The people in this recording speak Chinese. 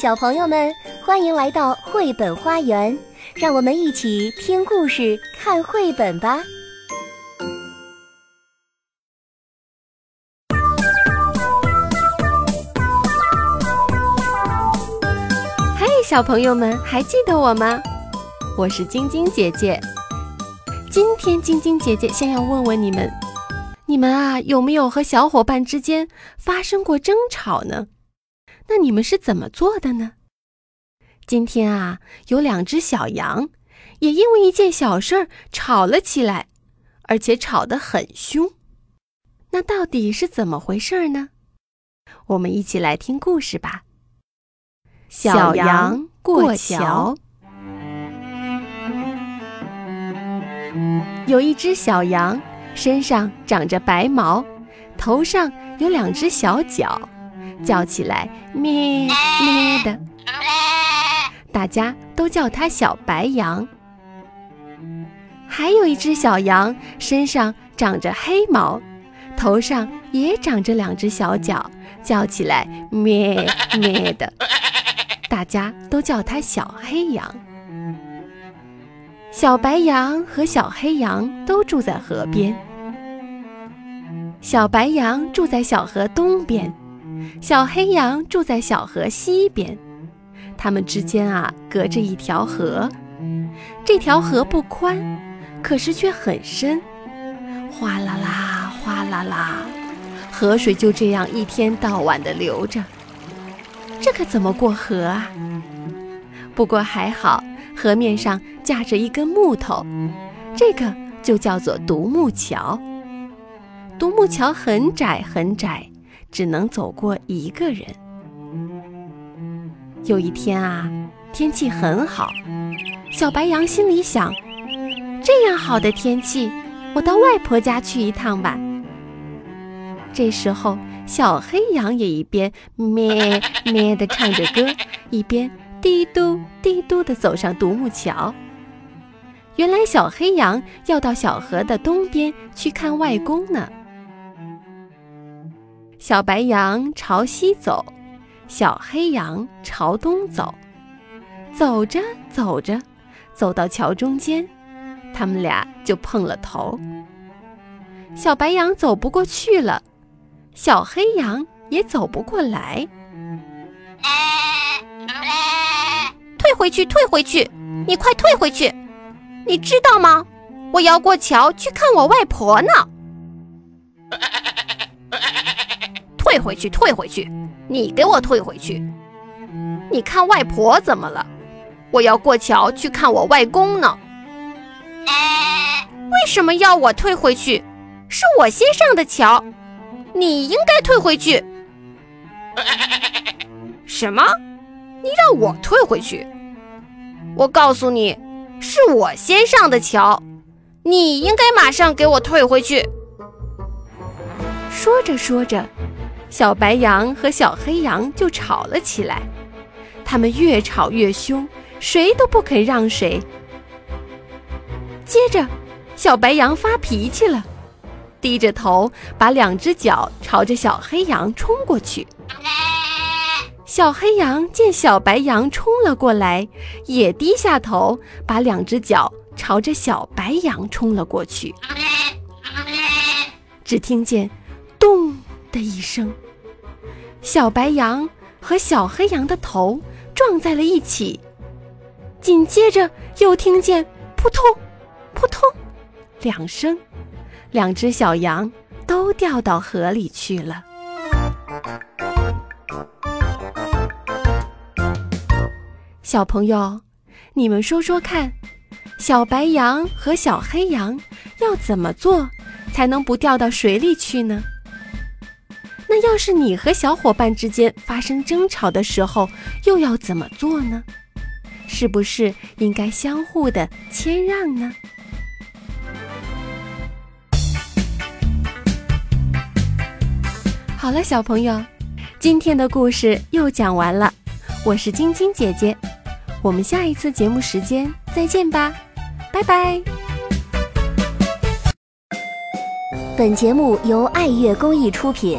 小朋友们，欢迎来到绘本花园，让我们一起听故事、看绘本吧。嘿，小朋友们，还记得我吗？我是晶晶姐姐。今天晶晶姐姐先要问问你们：你们啊，有没有和小伙伴之间发生过争吵呢？那你们是怎么做的呢？今天啊，有两只小羊，也因为一件小事儿吵了起来，而且吵得很凶。那到底是怎么回事呢？我们一起来听故事吧。小羊过桥。有一只小羊，身上长着白毛，头上有两只小角。叫起来咩咩的，大家都叫它小白羊。还有一只小羊，身上长着黑毛，头上也长着两只小角，叫起来咩咩的，大家都叫它小黑羊。小白羊和小黑羊都住在河边，小白羊住在小河东边。小黑羊住在小河西边，它们之间啊隔着一条河，这条河不宽，可是却很深，哗啦啦，哗啦啦，河水就这样一天到晚的流着。这可怎么过河啊？不过还好，河面上架着一根木头，这个就叫做独木桥。独木桥很窄很窄。只能走过一个人。有一天啊，天气很好，小白羊心里想：这样好的天气，我到外婆家去一趟吧。这时候，小黑羊也一边咩咩地唱着歌，一边滴嘟滴嘟地走上独木桥。原来，小黑羊要到小河的东边去看外公呢。小白羊朝西走，小黑羊朝东走。走着走着，走到桥中间，他们俩就碰了头。小白羊走不过去了，小黑羊也走不过来。退回去，退回去！你快退回去！你知道吗？我要过桥去看我外婆呢。退回去，退回去！你给我退回去！你看外婆怎么了？我要过桥去看我外公呢。为什么要我退回去？是我先上的桥，你应该退回去。什么？你让我退回去？我告诉你，是我先上的桥，你应该马上给我退回去。说着说着。小白羊和小黑羊就吵了起来，他们越吵越凶，谁都不肯让谁。接着，小白羊发脾气了，低着头把两只脚朝着小黑羊冲过去。小黑羊见小白羊冲了过来，也低下头把两只脚朝着小白羊冲了过去。只听见“”。的一声，小白羊和小黑羊的头撞在了一起，紧接着又听见扑通、扑通两声，两只小羊都掉到河里去了。小朋友，你们说说看，小白羊和小黑羊要怎么做才能不掉到水里去呢？要是你和小伙伴之间发生争吵的时候，又要怎么做呢？是不是应该相互的谦让呢？好了，小朋友，今天的故事又讲完了。我是晶晶姐姐，我们下一次节目时间再见吧，拜拜。本节目由爱乐公益出品。